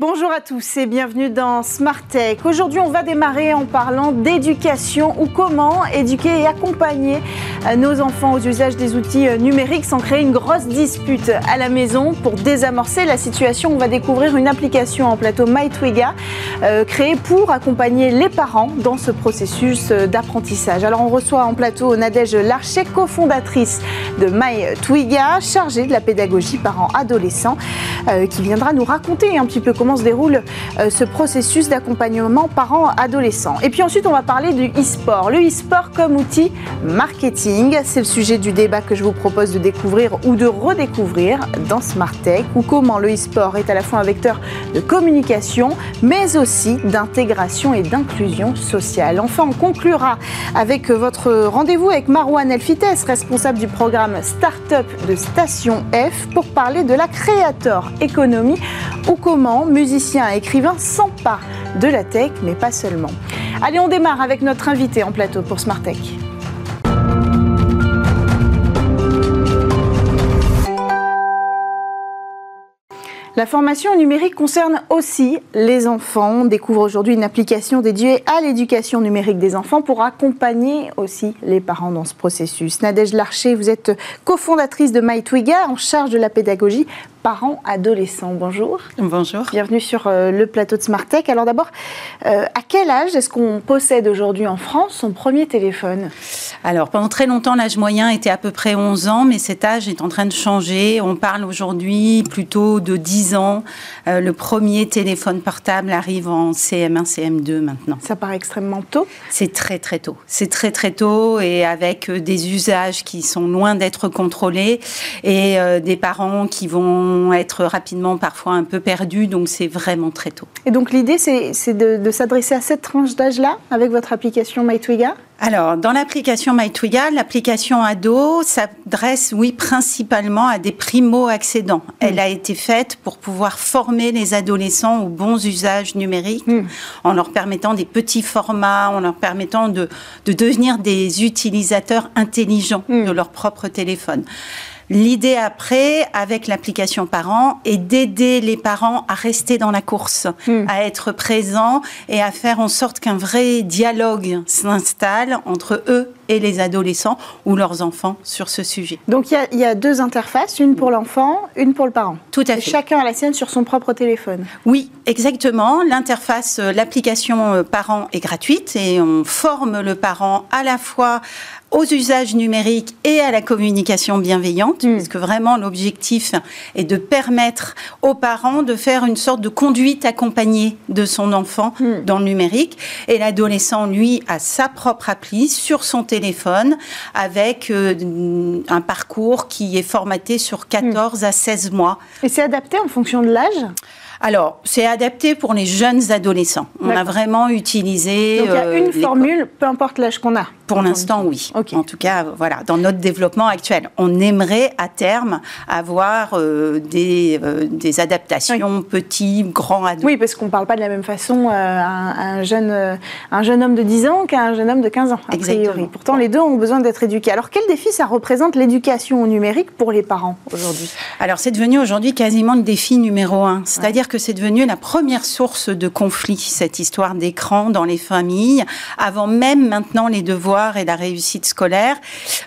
Bonjour à tous et bienvenue dans Smart Tech. Aujourd'hui, on va démarrer en parlant d'éducation ou comment éduquer et accompagner euh, nos enfants aux usages des outils euh, numériques sans créer une grosse dispute à la maison. Pour désamorcer la situation, on va découvrir une application en plateau MyTwiga euh, créée pour accompagner les parents dans ce processus d'apprentissage. Alors, on reçoit en plateau Nadège Larcher, cofondatrice de MyTwiga, chargée de la pédagogie parents-adolescents, qui viendra nous raconter un petit peu comment se déroule euh, ce processus d'accompagnement parents-adolescents. Et puis ensuite, on va parler du e-sport. Le e-sport comme outil marketing, c'est le sujet du débat que je vous propose de découvrir ou de redécouvrir dans Smart Tech, ou comment le e-sport est à la fois un vecteur de communication, mais aussi d'intégration et d'inclusion sociale. Enfin, on conclura avec votre rendez-vous avec Marouane Elfites, responsable du programme Startup de Station F, pour parler de la créateur économie ou comment musiciens et écrivains s'emparent de la tech, mais pas seulement. Allez, on démarre avec notre invité en plateau pour Smart Tech. La formation numérique concerne aussi les enfants. On découvre aujourd'hui une application dédiée à l'éducation numérique des enfants pour accompagner aussi les parents dans ce processus. Nadège Larcher, vous êtes cofondatrice de MyTwiga en charge de la pédagogie parents adolescents. Bonjour. Bonjour. Bienvenue sur euh, le plateau de Smart Tech. Alors d'abord, euh, à quel âge est-ce qu'on possède aujourd'hui en France son premier téléphone? Alors pendant très longtemps, l'âge moyen était à peu près 11 ans, mais cet âge est en train de changer. On parle aujourd'hui plutôt de 10 ans. Euh, le premier téléphone portable arrive en CM1, CM2 maintenant. Ça paraît extrêmement tôt C'est très très tôt. C'est très très tôt et avec des usages qui sont loin d'être contrôlés et des parents qui vont être rapidement parfois un peu perdus, donc c'est vraiment très tôt. Et donc l'idée, c'est de, s'adresser à cette tranche d'âge-là avec votre application MyTwiga alors, dans l'application MyTwiga, l'application ado s'adresse, oui, principalement à des primo-accédants. Hmm. Elle a été faite pour pouvoir former les adolescents aux bons usages numériques, hmm. en leur permettant des petits formats, en leur permettant de, devenir des utilisateurs intelligents hmm. de leur propre téléphone. L'idée après, avec l'application parents, est d'aider les parents à rester dans la course, hmm. à être présents et à faire en sorte qu'un vrai dialogue s'installe entre eux et les adolescents ou leurs enfants sur ce sujet. Donc il y, a deux interfaces, une pour l'enfant, une pour le parent. Tout à fait. chacun a la sienne sur son propre téléphone. Oui, exactement. L'interface, euh, l'application euh, parent est gratuite et on forme le parent à la fois aux usages numériques et à la communication bienveillante, hmm. parce que vraiment l'objectif est de permettre aux parents de faire une sorte de conduite accompagnée de son enfant hmm. dans le numérique. Et l'adolescent, lui, a sa propre appli sur son téléphone avec euh, un parcours qui est formaté sur 14 à 16 mois. Et c'est adapté en fonction de l'âge? Alors, c'est adapté pour les jeunes adolescents. On a vraiment utilisé. Donc, il y a une euh, formule, peu importe l'âge qu'on a. Pour l'instant, oui. En tout cas, voilà, dans notre développement actuel, on aimerait à terme avoir euh, des, euh, des, adaptations petits, grands adultes. Oui, parce qu'on ne parle pas de la même façon à un, jeune, un jeune homme de 10 ans qu'à un jeune homme de 15 ans, a priori. Pourtant, les deux ont besoin d'être éduqués. Alors, quel défi ça représente l'éducation au numérique pour les parents aujourd'hui? Alors, c'est devenu aujourd'hui quasiment le défi numéro un. C'est-à-dire que c'est devenu la première source de conflit, cette histoire d'écran dans les familles, avant même maintenant les devoirs et la réussite scolaire.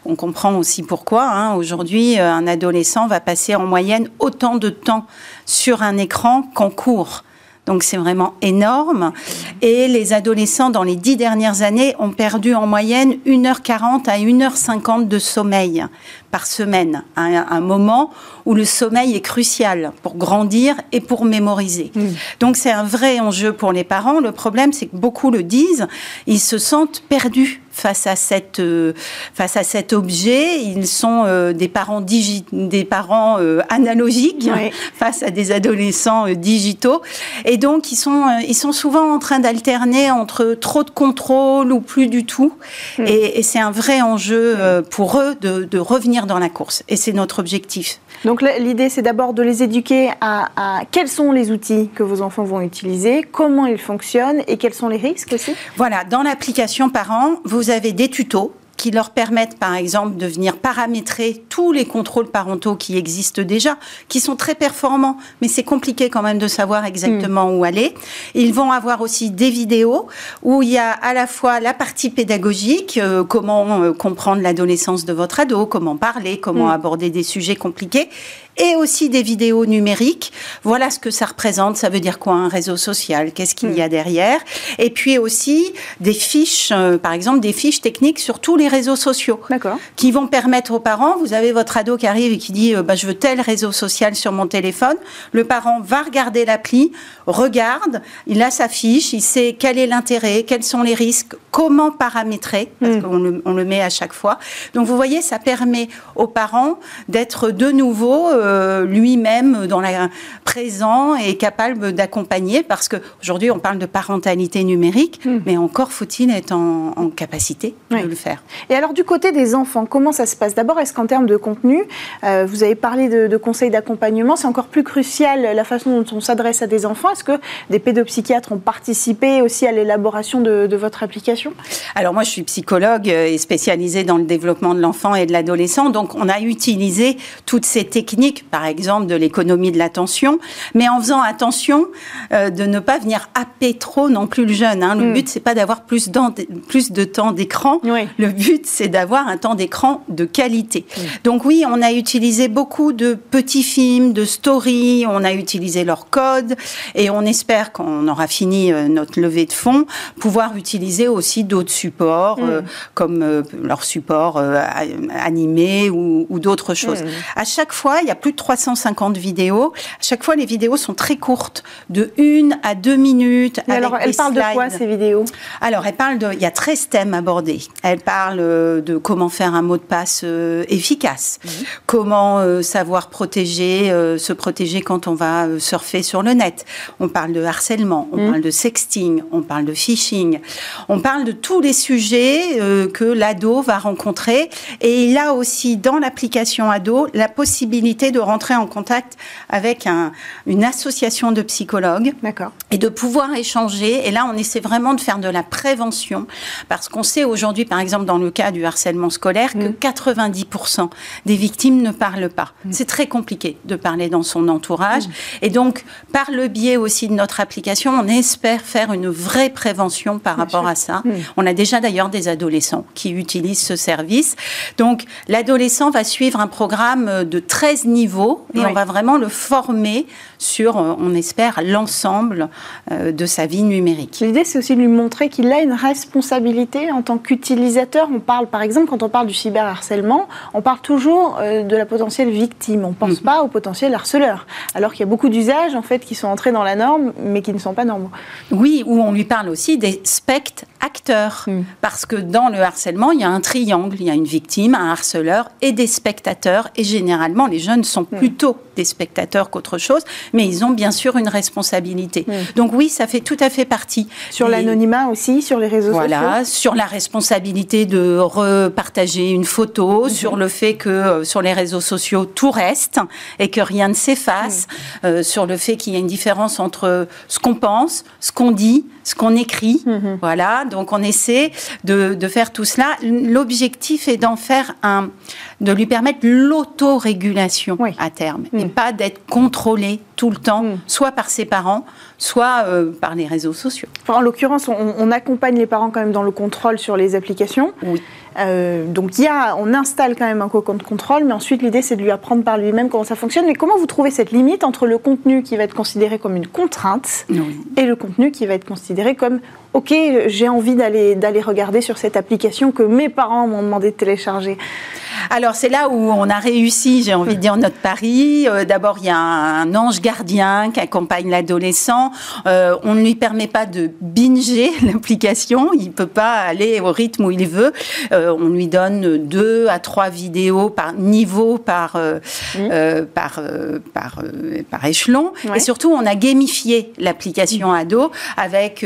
On comprend aussi pourquoi. Hein. Aujourd'hui, euh, un adolescent va passer en moyenne autant de temps sur un écran qu'en cours. Donc c'est vraiment énorme. Et les adolescents, dans les dix dernières années, ont perdu en moyenne 1h40 à 1h50 de sommeil par semaine, à un, moment où le sommeil est crucial pour grandir et pour mémoriser. Mmh. Donc c'est un vrai enjeu pour les parents. Le problème, c'est que beaucoup le disent, ils se sentent perdus face à cette euh, face à cet objet. Ils sont euh, des parents des parents euh, analogiques face à des adolescents digitaux, et donc ils sont ils sont souvent en train d'alterner entre trop de contrôle ou plus du tout. Hmm. Et, c'est un vrai enjeu pour eux de, de revenir dans la course. Et c'est notre objectif. Donc l'idée, c'est d'abord de les éduquer à, quels sont les outils que vos enfants vont utiliser, comment ils fonctionnent et quels sont les risques aussi Voilà, dans l'application Parents, vous avez des tutos qui leur permettent, par exemple, de venir paramétrer tous les contrôles parentaux qui existent déjà, qui sont très performants, mais c'est compliqué quand même de savoir exactement mm. où aller. Ils vont avoir aussi des vidéos où il y a à la fois la partie pédagogique, euh, comment euh, comprendre l'adolescence de votre ado, comment parler, comment mm. aborder des sujets compliqués, et aussi des vidéos numériques. Voilà ce que ça représente. Ça veut dire quoi un réseau social? Qu'est-ce qu'il y a hmm. derrière? Et puis aussi des fiches, euh, par exemple des fiches techniques sur tous les réseaux sociaux, qui vont permettre aux parents. Vous avez votre ado qui arrive et qui dit euh, bah, je veux tel réseau social sur mon téléphone. Le parent va regarder l'appli, regarde, il a sa fiche, il sait quel est l'intérêt, quels sont les risques, comment paramétrer, parce hmm. qu'on le, on le met à chaque fois. Donc vous voyez, ça permet aux parents d'être de nouveau euh, euh, lui-même dans la présent et capable d'accompagner parce qu'aujourd'hui on parle de parentalité numérique, hmm. mais encore faut-il être en, capacité de le faire. Et alors du côté des enfants, comment ça se passe? D'abord, est-ce qu'en termes de contenu, euh, vous avez parlé de, conseils d'accompagnement, c'est encore plus crucial la façon dont on s'adresse à des enfants? Est-ce que des pédopsychiatres ont participé aussi à l'élaboration de, de votre application? Alors moi je suis psychologue et spécialisée dans le développement de l'enfant et de l'adolescent, donc on a utilisé toutes ces techniques par exemple de l'économie de l'attention, mais en faisant attention euh, de ne pas venir happer trop non plus le jeune. Hein. Le mm. but, c'est pas d'avoir plus, plus, de temps d'écran. Le but, c'est d'avoir un temps d'écran de qualité. Mm. Donc oui, on a utilisé beaucoup de petits films, de stories, on a utilisé leur code, et on espère qu'on aura fini euh, notre levée de fonds, pouvoir utiliser aussi d'autres supports, mm. euh, comme leur support animé ou, ou d'autres choses. À chaque fois, il y a plus de 350 vidéos. À chaque fois, les vidéos sont très courtes, de 1 à 2 minutes. alors, elles parlent de quoi ces vidéos? Alors, elles parlent de. Il y a 13 thèmes abordés. Elles parlent euh, de comment faire un mot de passe euh, efficace, mhm. comment euh, savoir protéger, se protéger quand on va surfer sur le net. On parle de harcèlement, on mhm. parle de sexting, on parle de phishing, on parle de tous les sujets que l'ado va rencontrer. Et il a aussi dans l'application ado la possibilité de rentrer en contact avec une association de psychologues et de pouvoir échanger. Et là, on essaie vraiment de faire de la prévention parce qu'on sait aujourd'hui, par exemple, dans le cas du harcèlement scolaire, que 90% mm. des victimes ne parlent pas. Mm. C'est très compliqué de parler dans son entourage. Mm. Et donc, par le biais aussi de notre application, on espère faire une vraie prévention par rapport à ça. On a déjà d'ailleurs des adolescents qui utilisent ce service. Donc, l'adolescent va suivre un programme de 13 niveaux et on va vraiment le former sur, euh, on espère, l'ensemble euh, de sa vie numérique. L'idée, c'est aussi de lui montrer qu'il a une responsabilité en tant qu'utilisateur. On parle, par exemple, quand on parle du cyberharcèlement, on parle toujours euh, de la potentielle victime. On ne pense mm. pas au potentiel harceleur. Alors qu'il y a beaucoup d'usages, en fait, qui sont entrés dans la norme, mais qui ne sont pas normaux. Oui, où on lui parle aussi des spectres acteurs. Mm. Parce que dans le harcèlement, il y a un triangle. Il y a une victime, un harceleur et des spectateurs. Et généralement, les jeunes sont hmm. plutôt des spectateurs qu'autre chose, mais ils ont bien sûr une responsabilité. Donc oui, ça fait tout à fait partie. Sur l'anonymat aussi, sur les réseaux sociaux Voilà, sur la responsabilité de repartager une photo, hmm. sur le fait que euh, sur les réseaux sociaux, tout reste et que rien ne s'efface, euh, sur le fait qu'il y a une différence entre ce qu'on pense, ce qu'on dit, ce qu'on écrit. Voilà, donc on essaie de, de faire tout cela. L'objectif est d'en faire un, de lui permettre l'autorégulation à terme et mm. pas d'être contrôlé tout le temps, mm. soit par ses parents, soit euh, par les réseaux sociaux. en l'occurrence, on, accompagne les parents quand même dans le contrôle sur les applications. Oui. Euh, donc il y a, on installe quand même un cocon de contrôle, mais ensuite l'idée c'est de lui apprendre par lui-même comment ça fonctionne. Mais comment vous trouvez cette limite entre le contenu qui va être considéré comme une contrainte et le contenu qui va être considéré comme ok, j'ai envie d'aller d'aller regarder sur cette application que mes parents m'ont demandé de télécharger. Alors c'est là où on a réussi, j'ai envie de dire notre pari. Euh, d'abord il y a un, ange gardien qui accompagne l'adolescent. Euh, on ne lui permet pas de binger l'application, il peut pas aller au rythme où il veut. Euh, on lui donne deux à trois vidéos par niveau, par mmh. par par, par échelon. Et surtout on a gamifié l'application mmh. ado avec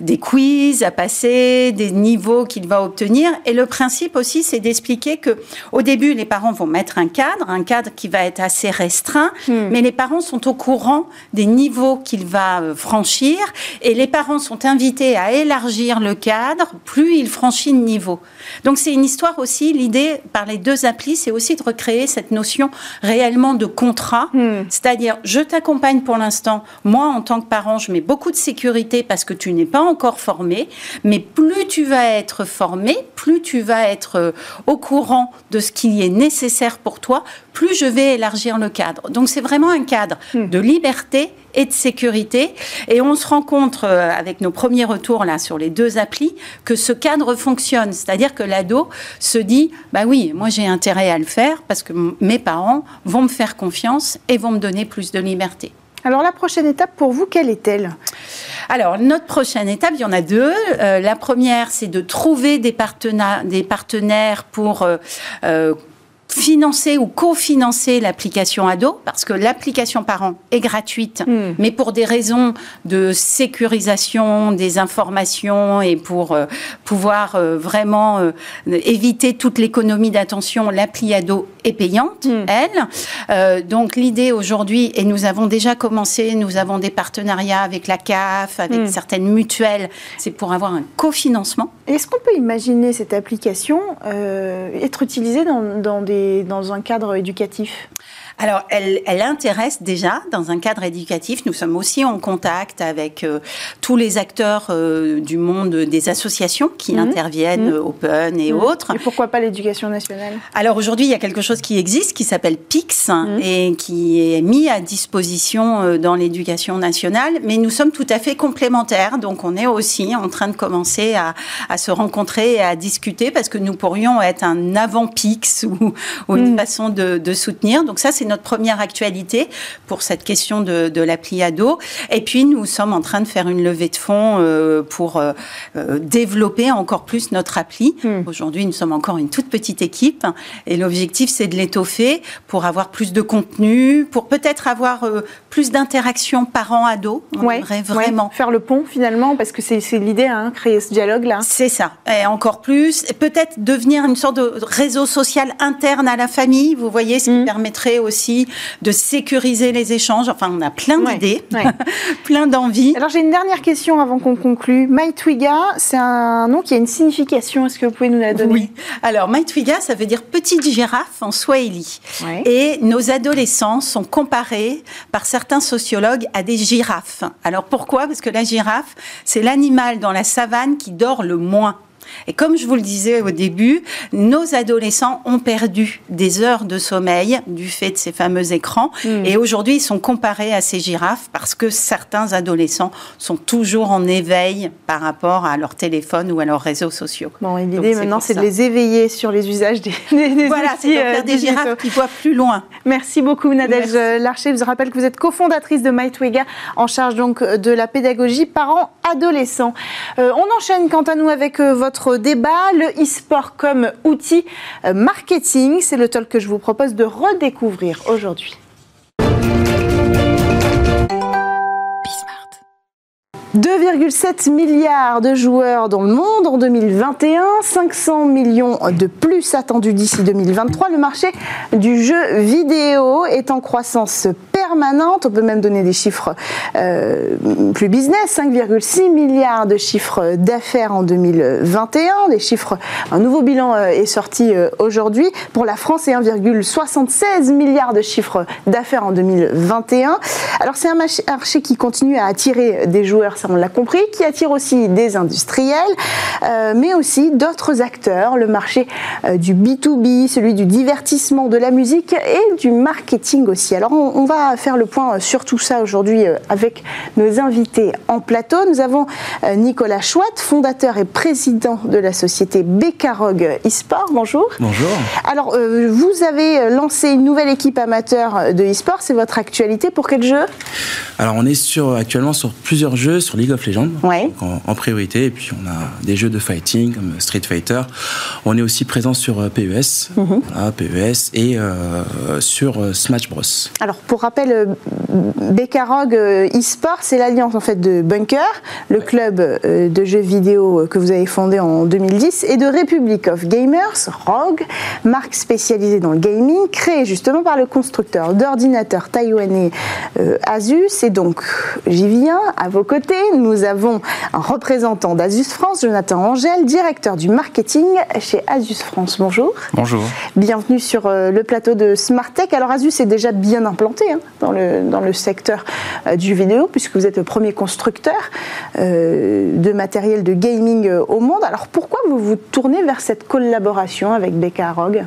des quiz à passer, des niveaux qu'il va obtenir. Et le principe aussi c'est d'expliquer que Au début, les parents vont mettre un cadre, un cadre qui va être assez restreint, hmm. mais les parents sont au courant des niveaux qu'il va euh, franchir et les parents sont invités à élargir le cadre plus il franchit de niveau. Donc c'est une histoire aussi, l'idée par les deux applis, c'est aussi de recréer cette notion réellement de contrat, hmm. c'est-à-dire je t'accompagne pour l'instant, moi en tant que parent, je mets beaucoup de sécurité parce que tu n'es pas encore formé, mais plus tu vas être formé, plus tu vas être euh, au courant de ce qui est nécessaire pour toi, plus je vais élargir le cadre. Donc c'est vraiment un cadre hmm. de liberté et de sécurité. Et on se rend compte euh, avec nos premiers retours là sur les deux applis que ce cadre fonctionne. C'est-à-dire que l'ado se dit, bah oui, moi j'ai intérêt à le faire parce que mes parents vont me faire confiance et vont me donner plus de liberté. Alors la prochaine étape pour vous, quelle est-elle? Alors, notre prochaine étape, il y en a deux. Euh, la première, c'est de trouver des partenaires, des partenaires pour euh financer ou cofinancer l'application ado, parce que l'application parent est gratuite, hmm. mais pour des raisons de sécurisation des informations et pour euh, pouvoir euh, vraiment euh, éviter toute l'économie d'attention, l'appli ado est payante, hmm. elle. donc l'idée aujourd'hui, et nous avons déjà commencé, nous avons des partenariats avec la CAF, avec hmm. certaines mutuelles, c'est pour avoir un cofinancement. Est-ce qu'on peut imaginer cette application être utilisée dans, dans des dans un cadre éducatif? Alors, elle, elle, intéresse déjà dans un cadre éducatif. Nous sommes aussi en contact avec euh, tous les acteurs euh, du monde des associations qui mhm. interviennent, mhm. Open et mhm. autres. Et pourquoi pas l'éducation nationale? Alors aujourd'hui, il y a quelque chose qui existe qui s'appelle PIX et qui est mis à disposition euh, dans l'éducation nationale, mais nous sommes tout à fait complémentaires. Donc on est aussi en train de commencer à, à se rencontrer et à discuter parce que nous pourrions être un avant PIX ou, ou une façon de, de soutenir. Donc ça, c'est notre première actualité pour cette question de, de l'appli ado. Et puis, nous sommes en train de faire une levée de fonds euh, pour euh, euh, développer encore plus notre appli. Hmm. Aujourd'hui, nous sommes encore une toute petite équipe et l'objectif, c'est de l'étoffer pour avoir plus de contenu, pour peut-être avoir plus d'interactions parents-ados. On aimerait vraiment faire le pont finalement, parce que c'est l'idée, hein, créer ce dialogue-là. C'est ça. Et encore plus, peut-être devenir une sorte de réseau social interne à la famille. Vous voyez, ce qui hmm. permettrait aussi de sécuriser les échanges. Enfin, on a plein d'idées, plein d'envies. Alors, j'ai une dernière question avant qu'on conclue. MyTwiga, c'est un nom qui a une signification. Est-ce que vous pouvez nous la donner? Oui. Alors, MyTwiga, ça veut dire petite girafe en swahili. Et nos adolescents sont comparés par certains sociologues à des girafes. Alors, pourquoi? Parce que la girafe, c'est l'animal dans la savane qui dort le moins. Et comme je vous le disais au début, nos adolescents ont perdu des heures de sommeil du fait de ces fameux écrans. Hmm. Et aujourd'hui, ils sont comparés à ces girafes parce que certains adolescents sont toujours en éveil par rapport à leur téléphone ou à leurs réseaux sociaux. Bon, l'idée maintenant, c'est de les éveiller sur les usages des, des Voilà, c'est de faire euh, des girafes qui voient plus loin. Merci beaucoup, Nadège Larcher. Je vous rappelle que vous êtes cofondatrice de MyTwiga, en charge donc de la pédagogie parents-adolescents. Euh, on enchaîne quant à nous avec euh, débat, le e-sport comme outil euh, marketing. C'est le talk que je vous propose de redécouvrir aujourd'hui. 2,7 milliards de joueurs dans le monde en 2021, 500 millions de plus attendus d'ici 2023. Le marché du jeu vidéo est en croissance On peut même donner des chiffres euh, plus business 5,6 milliards de chiffres d'affaires en 2021. Des un nouveau bilan euh, est sorti euh, aujourd'hui. Pour la France, c'est 1,76 milliards de chiffres d'affaires en 2021. Alors, c'est un marché qui continue à attirer des joueurs on l'a compris, qui attire aussi des industriels, mais aussi d'autres acteurs, le marché du B2B, celui du divertissement, de la musique et du marketing aussi. Alors on, va faire le point sur tout ça aujourd'hui euh, avec nos invités en plateau. Nous avons Nicolas Chouat, fondateur et président de la société Becarog eSport. Bonjour. Bonjour. Alors vous avez lancé une nouvelle équipe amateur de eSport, c'est votre actualité. Pour quel jeu? Alors on est sur, actuellement sur plusieurs jeux, sur League of Legends en, priorité. Et puis on a des jeux de fighting comme Street Fighter. On est aussi présent sur PES, mhm. PES et euh, sur euh, Smash Bros. Alors pour rappel, s'appelle Becarog eSport. C'est l'alliance en fait de Bunker, le club de jeux vidéo que vous avez fondé en 2010, et de Republic of Gamers, ROG, marque spécialisée dans le gaming, créée justement par le constructeur d'ordinateurs taïwanais Asus. Et donc, j'y viens, à vos côtés, nous avons un représentant d'Asus France, Jonathan Angèle, directeur du marketing chez Asus France. Bonjour. Bonjour. Bienvenue sur euh, le plateau de Smartech. Alors Asus est déjà bien implanté hein, dans, le, dans le secteur euh, du vidéo puisque vous êtes le premier constructeur euh, de matériel de gaming au monde. Alors pourquoi vous vous tournez vers cette collaboration avec BK Rogue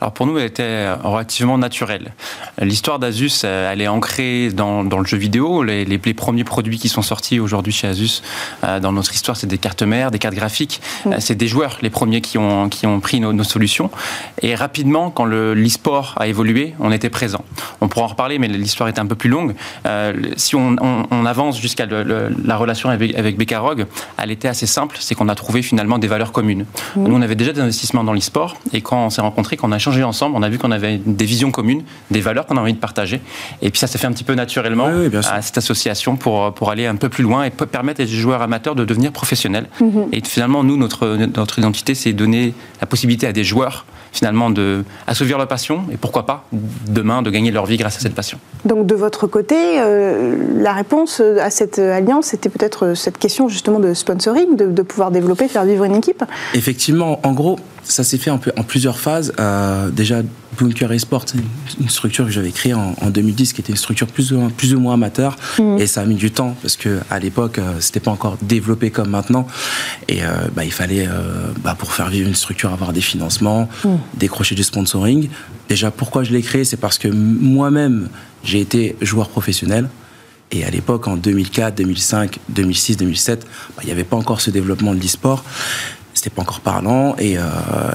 alors pour nous, elle était relativement naturelle. L'histoire d'Asus, elle est ancrée dans, dans, le jeu vidéo. Les, les, premiers produits qui sont sortis aujourd'hui chez Asus dans notre histoire, c'est des cartes mères, des cartes graphiques. Mm. C'est des joueurs, les premiers qui ont, qui ont pris nos, nos solutions. Et rapidement, quand l'e-sport a évolué, on était présent. On pourra en reparler, mais l'histoire est un peu plus longue. Euh, si on, on, on avance jusqu'à la relation avec, avec Becarog, elle était assez simple. C'est qu'on a trouvé finalement des valeurs communes. Mm. Nous, on avait déjà des investissements dans l'e-sport. Et quand on s'est rencontrés, quand on a ensemble, on a vu qu'on avait des visions communes, des valeurs qu'on a envie de partager. Et puis ça s'est fait un petit peu naturellement à cette association pour, pour aller un peu plus loin et permettre à des joueurs amateurs de devenir professionnels. Mhm. Et finalement, nous, notre, notre identité, c'est donner la possibilité à des joueurs finalement de assouvir leur passion et pourquoi pas demain de gagner leur vie grâce à cette passion. Donc de votre côté, euh, la réponse à cette alliance, c'était peut-être cette question justement de sponsoring, de, de, pouvoir développer, faire vivre une équipe? Effectivement, en gros, ça s'est fait un peu en plusieurs phases. Euh, déjà, Bunker Esport, c'est une structure que j'avais créée en, 2010, qui était une structure plus ou, plus ou moins amateur, mm. et ça a mis du temps parce que à l'époque, euh, c'était pas encore développé comme maintenant, et euh, bah, il fallait, euh, bah, pour faire vivre une structure, avoir des financements, mm. décrocher du sponsoring. Déjà, pourquoi je l'ai créé, c'est parce que moi-même, j'ai été joueur professionnel. Et à l'époque, en 2004, 2005, 2006, 2007, il n'y avait pas encore ce développement de l'e-sport c'était pas encore parlant et, euh,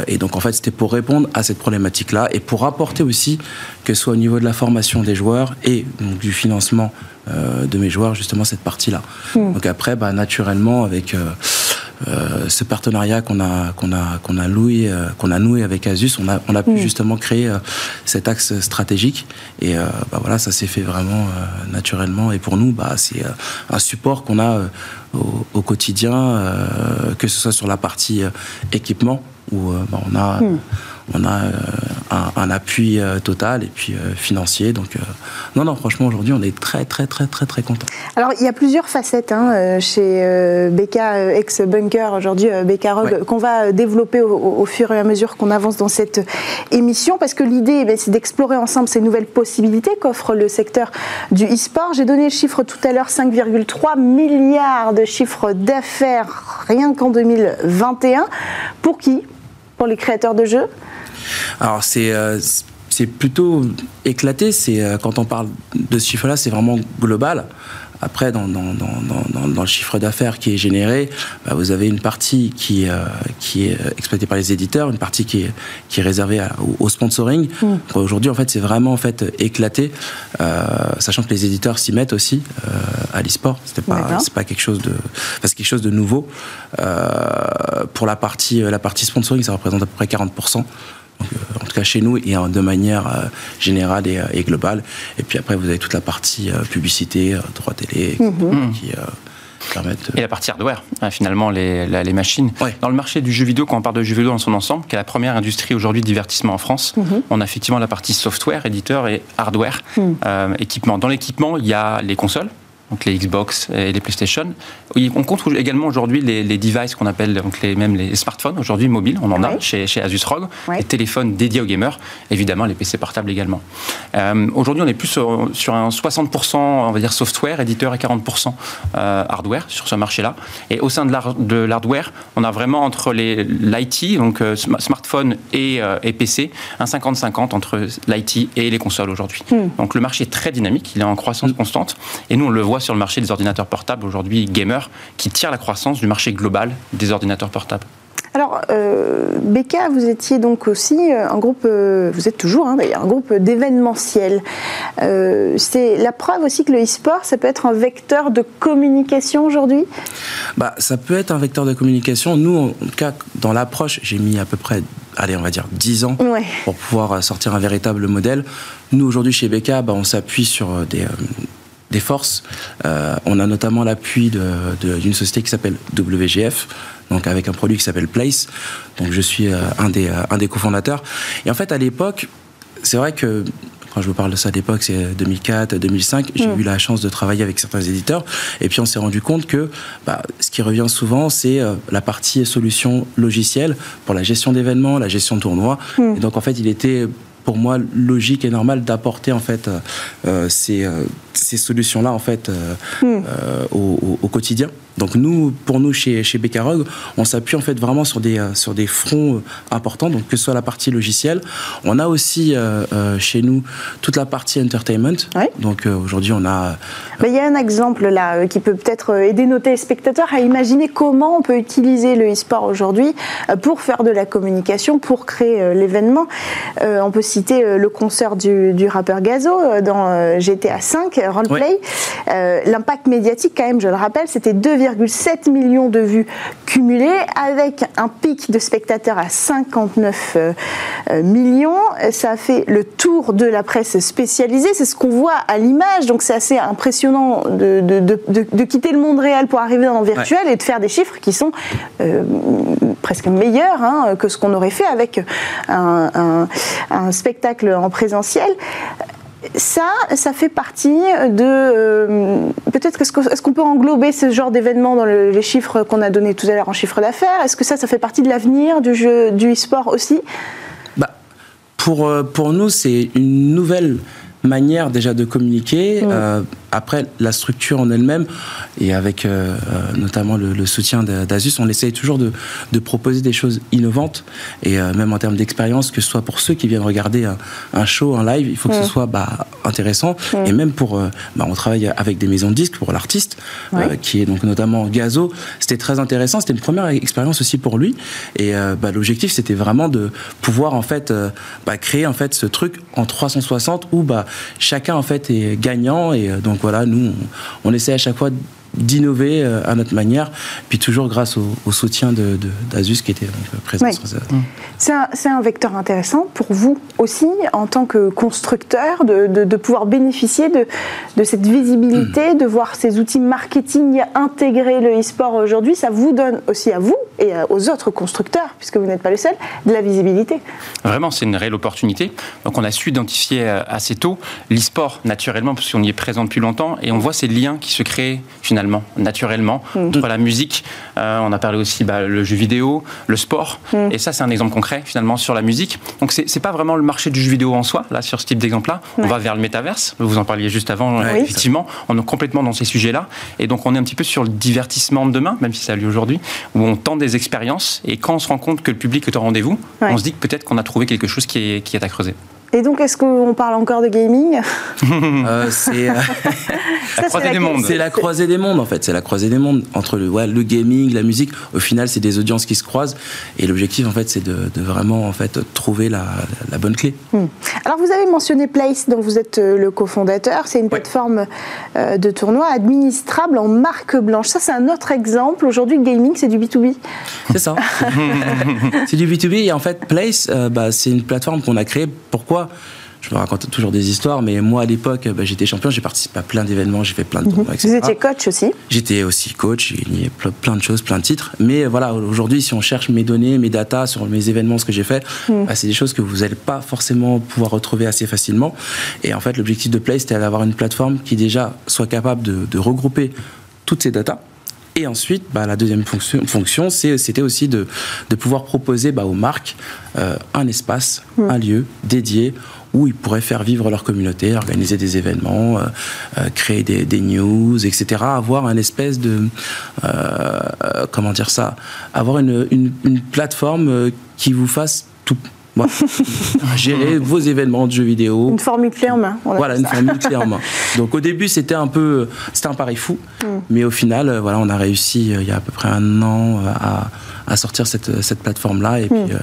et, donc en fait c'était pour répondre à cette problématique là et pour apporter aussi que ce soit au niveau de la formation des joueurs et donc, du financement euh, de mes joueurs justement cette partie là hmm. donc après bah, naturellement avec euh, ce partenariat qu'on a qu'on a qu'on a loué euh, qu'on a noué avec Asus, on a on a pu mm. justement créer euh, cet axe stratégique et bah voilà ça s'est fait vraiment naturellement et pour nous bah c'est un support qu'on a au, au, quotidien que ce soit sur la partie équipement où bah, on a mm on a euh, un, appui euh, total et puis euh, financier. Donc, non, non, franchement, aujourd'hui, on est très, très, très, très, très content. Alors, il y a plusieurs facettes hein, chez BK ex-Bunker, aujourd'hui BK Rogue, qu'on va développer au, fur et à mesure qu'on avance dans cette émission, parce que l'idée, eh c'est d'explorer ensemble ces nouvelles possibilités qu'offre le secteur du e-sport. J'ai donné le chiffre tout à l'heure, 5,3 milliards de chiffres d'affaires rien qu'en 2021. Pour qui? Pour les créateurs de jeux? Alors c'est euh, c'est plutôt éclaté. C'est euh, quand on parle de ce chiffre-là, c'est vraiment global. Après, dans, dans, dans, dans le chiffre d'affaires qui est généré, bah, vous avez une partie qui, euh, qui est exploitée par les éditeurs, une partie qui est, qui est réservée au, sponsoring. Mm. Aujourd'hui, en fait, c'est vraiment en fait éclaté, sachant que les éditeurs s'y mettent aussi à l'e-sport. C'était pas, c'est pas quelque chose de, enfin, quelque chose de nouveau. pour la partie, la partie sponsoring, ça représente à peu près 40 euh, en tout cas chez nous, et de manière euh, générale euh, et, globale. Et puis après, vous avez toute la partie publicité, droit télé, mhm. qui permettent... Et la partie hardware, hein, finalement, les, les machines. Dans le marché du jeu vidéo, quand on parle de jeu vidéo dans son ensemble, qui est la première industrie aujourd'hui de divertissement en France, mhm. on a effectivement la partie software, éditeur et hardware, mhm. équipement. Dans l'équipement, il y a les consoles, donc les Xbox et les PlayStation. On compte également aujourd'hui les, les, devices qu'on appelle donc les, même les smartphones, aujourd'hui mobiles, on en a chez, chez, Asus ROG, les téléphones dédiés aux gamers, évidemment les PC portables également. Euh, aujourd'hui, on est plus sur, sur, un 60%, on va dire, software, éditeur et 40% euh, hardware sur ce marché-là. Et au sein de l'hardware, on a vraiment entre l'IT, donc euh, smartphone et, et, PC, un 50-50 entre l'IT et les consoles aujourd'hui. Hmm. Donc le marché est très dynamique, il est en croissance constante, et nous on le voit sur le marché des ordinateurs portables aujourd'hui gamer qui tire la croissance du marché global des ordinateurs portables. Alors, euh, Becca, vous étiez donc aussi euh, un groupe, euh, vous êtes toujours hein, d'ailleurs, un groupe d'événementiel. Euh, c'est la preuve aussi que le e-sport, ça peut être un vecteur de communication aujourd'hui? Bah, Ça peut être un vecteur de communication. Nous, en tout cas, dans l'approche, j'ai mis à peu près allez, on va dire 10 ans pour pouvoir sortir un véritable modèle. Nous, aujourd'hui, chez BK, bah, on s'appuie sur des, des forces. on a notamment l'appui d'une société qui s'appelle WGF, donc avec un produit qui s'appelle Place. Donc je suis un des, un des cofondateurs. Et en fait, à l'époque, c'est vrai que quand je vous parle de ça d'époque, c'est 2004, 2005. J'ai mm. eu la chance de travailler avec certains éditeurs. Et puis, on s'est rendu compte que bah, ce qui revient souvent, c'est euh, la partie solution logicielle pour la gestion d'événements, la gestion de tournois. Mm. Et donc, en fait, il était pour moi logique et normal d'apporter en fait euh, euh, ces, ces solutions là en fait mm. au, au, quotidien donc nous, pour nous chez, chez Becarog, on s'appuie en fait vraiment sur des, euh, sur des fronts euh, importants, donc que ce soit la partie logicielle. On a aussi euh, chez nous toute la partie entertainment. Donc aujourd'hui, on a... Mais il y a un exemple là qui peut peut-être aider nos téléspectateurs à imaginer comment on peut utiliser le e-sport aujourd'hui pour faire de la communication, pour créer l'événement. on peut citer le concert du, du rappeur Gazo dans GTA V, Roleplay. L'impact médiatique quand même, je le rappelle, c'était 2, 7 millions de vues cumulées, avec un pic de spectateurs à 59 euh, millions. Ça a fait le tour de la presse spécialisée, c'est ce qu'on voit à l'image, donc c'est assez impressionnant de, de, quitter le monde réel pour arriver dans le virtuel et de faire des chiffres qui sont euh, presque meilleurs hein, que ce qu'on aurait fait avec un, un spectacle en présentiel ça, ça fait partie de. Euh, peut-être est-ce qu'on peut englober ce genre d'événement dans les chiffres qu'on a donnés tout à l'heure en chiffre d'affaires? Est-ce que ça, ça fait partie de l'avenir du jeu du e-sport aussi? Bah, pour, euh, pour nous, c'est une nouvelle manière déjà de communiquer. Mm. Euh, après, la structure en elle-même, et avec euh, euh, notamment le, soutien d'Asus, on essaye toujours de, proposer des choses innovantes, et même en termes d'expérience, que ce soit pour ceux qui viennent regarder un, show, un live, il faut que ce mm. soit bah, intéressant, mm. et même pour... Bah, on travaille avec des maisons de disques pour l'artiste, qui est donc notamment Gazo. C'était très intéressant, c'était une première expérience aussi pour lui, et bah, l'objectif, c'était vraiment de pouvoir en fait bah, créer en fait ce truc en 360 où bah, chacun en fait est gagnant et euh, donc voilà, nous on, essaie à chaque fois d'innover euh, à notre manière, puis toujours grâce au, soutien d'Asus de, qui était euh, présent sur ça. Mmh. C'est un, vecteur intéressant pour vous aussi, en tant que constructeur, de, pouvoir bénéficier de, cette visibilité, mmh. de voir ces outils marketing intégrer le e-sport aujourd'hui. Ça vous donne aussi à vous et aux autres constructeurs, puisque vous n'êtes pas le seul, de la visibilité. Vraiment, c'est une réelle opportunité. Donc on a su identifier assez tôt l'e-sport naturellement, parce qu'on y est présent depuis longtemps, et on voit ces liens qui se créent finalement naturellement, mm. entre la musique, euh, on a parlé aussi bah, le jeu vidéo, le sport, mm. et ça c'est un exemple concret finalement sur la musique. Donc c'est pas vraiment le marché du jeu vidéo en soi, là sur ce type d'exemple-là. On va vers le métaverse, vous en parliez juste avant, effectivement, on est complètement dans ces sujets-là, et donc on est un petit peu sur le divertissement de demain, même si ça a lieu aujourd'hui, où on tente des expériences, et quand on se rend compte que le public est au rendez-vous, on se dit que peut-être qu'on a trouvé quelque chose qui est, qui est à creuser. Et donc, est-ce qu'on parle encore de gaming euh, C'est euh, la croisée des mondes. C'est la croisée des mondes, en fait. C'est la croisée des mondes entre le, ouais, le gaming, la musique. Au final, c'est des audiences qui se croisent. Et l'objectif, en fait, c'est de, vraiment en fait, trouver la, la bonne clé. Hmm. Alors, vous avez mentionné Place, dont vous êtes euh, le cofondateur. C'est une plateforme de tournoi administrable en marque blanche. Ça, c'est un autre exemple. Aujourd'hui, le gaming, c'est du B2B. C'est ça. c'est du B2B. Et en fait, Place, bah, c'est une plateforme qu'on a créée. Pourquoi? Je me raconte toujours des histoires, mais moi à l'époque, bah, j'étais champion, j'ai participé à plein d'événements, j'ai fait plein de tournois, etc. Vous étiez coach aussi J'étais aussi coach, j'ai gagné plein de choses, plein de titres. Mais voilà, aujourd'hui, si on cherche mes données, mes datas sur mes événements, ce que j'ai fait, mhm. bah, c'est des choses que vous n'allez pas forcément pouvoir retrouver assez facilement. Et en fait, l'objectif de Play, c'était d'avoir une plateforme qui déjà soit capable de, regrouper toutes ces datas. Et ensuite, bah, la deuxième fonction, fonction c'était aussi de, de, pouvoir proposer bah, aux marques euh, un espace, un lieu dédié où ils pourraient faire vivre leur communauté, organiser des événements, euh, euh, créer des, news, etc. Avoir un espèce de... Euh, comment dire ça? Avoir une, une, plateforme qui vous fasse tout. gérer vos événements de jeux vidéo. Une formule clé en main. Voilà, une formule clé en main. Donc au début, c'était un peu, c'était un pari fou, mm. mais au final, voilà, on a réussi il y a à peu près un an à, à sortir cette, cette plateforme-là, et mm. puis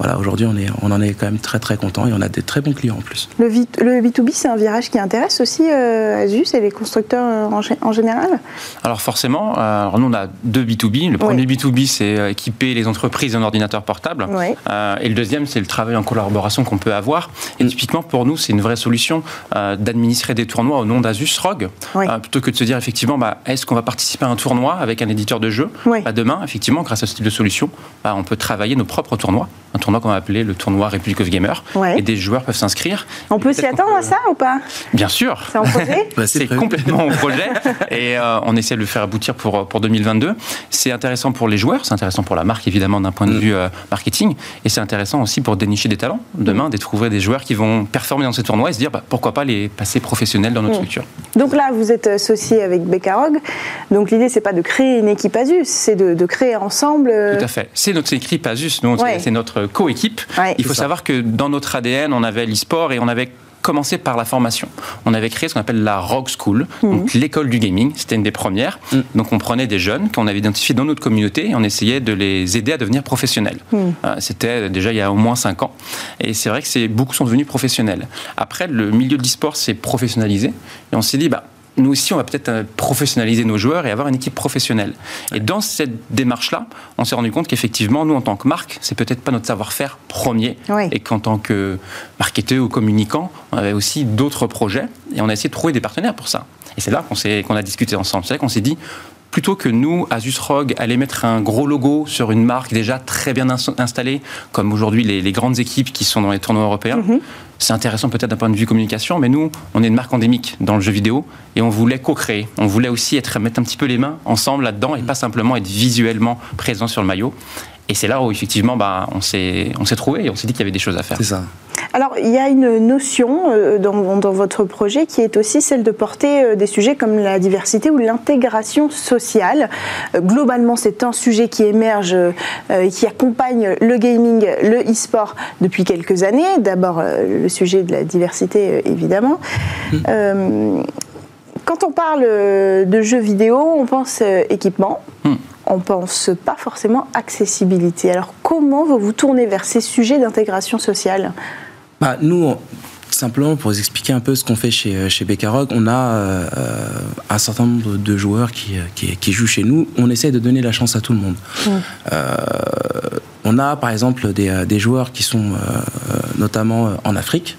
voilà, aujourd'hui, on, est, on en est quand même très très content et on a des très bons clients en plus. Le, le B2B, c'est un virage qui intéresse aussi euh, Asus et les constructeurs en, en général? Alors forcément, alors nous on a deux B2B. Le premier B2B, c'est équiper les entreprises d'un ordinateur portable. et le deuxième, c'est le travail en collaboration qu'on peut avoir. Et mm. typiquement, pour nous, c'est une vraie solution d'administrer des tournois au nom d'Asus ROG, plutôt que de se dire effectivement, bah, est-ce qu'on va participer à un tournoi avec un éditeur de jeu bah, Demain, effectivement, grâce à ce type de solution, bah, on peut travailler nos propres tournois. Un tournoi qu'on va appeler le tournoi Republic of Gamers. Et des joueurs peuvent s'inscrire. On peut s'y attendre à ça ou pas? Bien sûr. C'est en projet? Bah, C'est complètement en projet. Et euh, on essaie de le faire aboutir pour, pour 2022. C'est intéressant pour les joueurs, c'est intéressant pour la marque, évidemment, d'un point de mm. vue euh, marketing. Et c'est intéressant aussi pour dénicher des talents. Demain, mm. d'être des joueurs qui vont performer dans ces tournois et se dire bah, pourquoi pas les passer professionnels dans notre mm. structure. Donc là, vous êtes associé avec Becarog. Donc l'idée, c'est pas de créer une équipe Asus, c'est de, créer ensemble. Euh, Tout à fait. C'est notre équipe Asus, c'est notre co-équipe. Il faut savoir que dans notre ADN, on avait l'e-sport et on avait commencé par la formation. On avait créé ce qu'on appelle la Rock School, mhm. donc l'école du gaming. C'était une des premières. Mhm. Donc on prenait des jeunes qu'on avait identifiés dans notre communauté et on essayait de les aider à devenir professionnels. Mhm. Euh, c'était déjà il y a au moins 5 ans. Et c'est vrai que beaucoup sont devenus professionnels. Après, le milieu de l'e-sport s'est professionnalisé et on s'est dit, bah, nous aussi, on va peut-être euh, professionnaliser nos joueurs et avoir une équipe professionnelle. Et dans cette démarche-là, on s'est rendu compte qu'effectivement, nous, en tant que marque, c'est peut-être pas notre savoir-faire premier. Et qu'en tant que marketeur ou communicant, on avait aussi d'autres projets et on a essayé de trouver des partenaires pour ça. Et c'est là qu'on, a discuté ensemble. C'est là qu'on s'est dit, plutôt que nous, Asus ROG, aller mettre un gros logo sur une marque déjà très bien installée, comme aujourd'hui les, grandes équipes qui sont dans les tournois européens, mhm. C'est intéressant peut-être d'un point de vue communication, mais nous, on est une marque endémique dans le jeu vidéo et on voulait co-créer. On voulait aussi être, mettre un petit peu les mains ensemble là-dedans et pas simplement être visuellement présent sur le maillot. Et c'est là où effectivement bah, on s'est trouvé et on s'est dit qu'il y avait des choses à faire. C'est ça. Alors, il y a une notion euh, dans, votre projet qui est aussi celle de porter euh, des sujets comme la diversité ou l'intégration sociale. Euh, globalement, c'est un sujet qui émerge et qui accompagne le gaming, le e-sport depuis quelques années. D'abord, le sujet de la diversité, évidemment. Mmh. quand on parle de jeux vidéo, on pense équipement. Mmh on ne pense pas forcément accessibilité. Alors comment vous vous tournez vers ces sujets d'intégration sociale? Bah, Nous, simplement pour vous expliquer un peu ce qu'on fait chez, euh, chez Becarog, on a euh, un certain nombre de joueurs qui, qui, jouent chez nous. On essaie de donner la chance à tout le monde. Mmh. Euh, on a par exemple des, des joueurs qui sont notamment en Afrique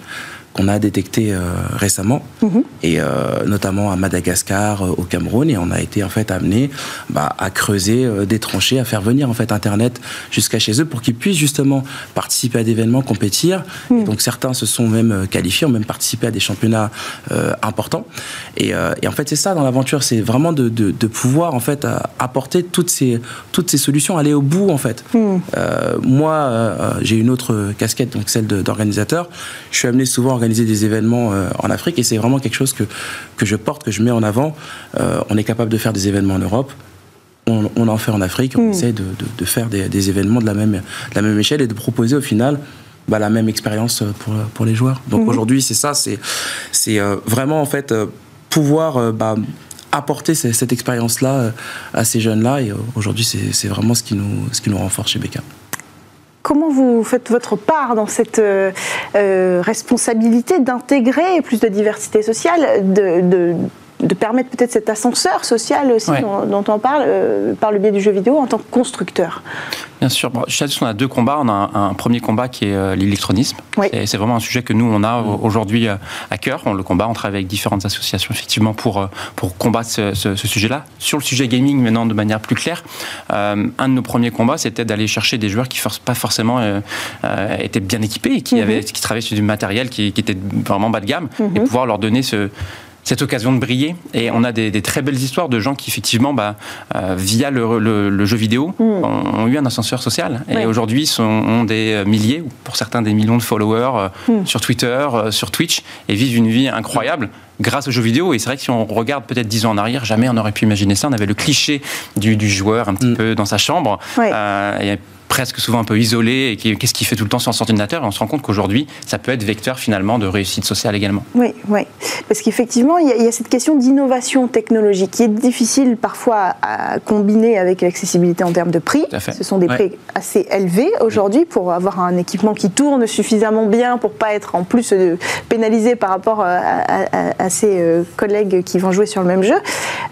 qu'on a détecté euh, récemment, mhm. et euh, notamment à Madagascar, euh, au Cameroun, et on a été en fait amené bah, à creuser des tranchées, à faire venir en fait Internet jusqu'à chez eux pour qu'ils puissent justement participer à des événements, compétir. Mhm. donc certains se sont même qualifiés, ont même participé à des championnats importants. Et, et, en fait, c'est ça dans l'aventure, c'est vraiment de, de, de, pouvoir en fait apporter toutes ces toutes ces solutions, aller au bout en fait. Mhm. moi, j'ai une autre casquette, donc celle d'organisateur. Je suis amené souvent organiser des événements euh, en Afrique et c'est vraiment quelque chose que, que je porte, que je mets en avant. Euh, on est capable de faire des événements en Europe. On, en fait en Afrique, on mm. essaie de, de, faire des, des, événements de la, même, de la même échelle et de proposer au final bah, la même expérience pour, pour les joueurs. Donc mm-hmm. aujourd'hui, c'est ça, c'est c'est euh, vraiment en fait pouvoir bah, apporter cette, expérience-là à ces jeunes-là. Et aujourd'hui, c'est vraiment ce qui, nous, ce qui nous renforce chez Beckham. Comment vous faites votre part dans cette euh, euh, responsabilité d'intégrer plus de diversité sociale, permettre peut-être cet ascenseur social aussi dont, on parle euh, par le biais du jeu vidéo en tant que constructeur Bien sûr. Bon, chez on a deux combats. On a un, premier combat qui est euh, l'électronisme. Et c'est vraiment un sujet que nous, on a mm. aujourd'hui euh, à cœur. On le combat. On travaille avec différentes associations, effectivement, pour, pour combattre ce, sujet-là. Sur le sujet gaming, maintenant, de manière plus claire, un de nos premiers combats, c'était d'aller chercher des joueurs qui ne pas forcément étaient bien équipés et qui, mm-hmm. avaient, qui travaillaient sur du matériel qui, était vraiment bas de gamme mm-hmm. et pouvoir leur donner ce cette occasion de briller. Et on a des, très belles histoires de gens qui, effectivement, bah, euh, via le, jeu vidéo, mm. ont, eu un ascenseur social. Et aujourd'hui, ont des milliers, ou pour certains des millions de followers euh, mm. sur Twitter, euh, sur Twitch, et vivent une vie incroyable grâce aux jeux vidéo. Et c'est vrai que si on regarde peut-être dix ans en arrière, jamais on aurait pu imaginer ça. On avait le cliché du, joueur un petit mm. peu dans sa chambre presque souvent un peu isolé et qu'est-ce qu'il fait tout le temps sur son ordinateur. Et on se rend compte qu'aujourd'hui, ça peut être vecteur finalement de réussite sociale également. Oui, oui. Parce qu'effectivement, il, y, a cette question d'innovation technologique qui est difficile parfois à, combiner avec l'accessibilité en termes de prix. Ce sont des prix assez élevés aujourd'hui pour avoir un équipement qui tourne suffisamment bien pour pas être en plus euh, pénalisé par rapport à, à, ses euh, collègues qui vont jouer sur le même jeu.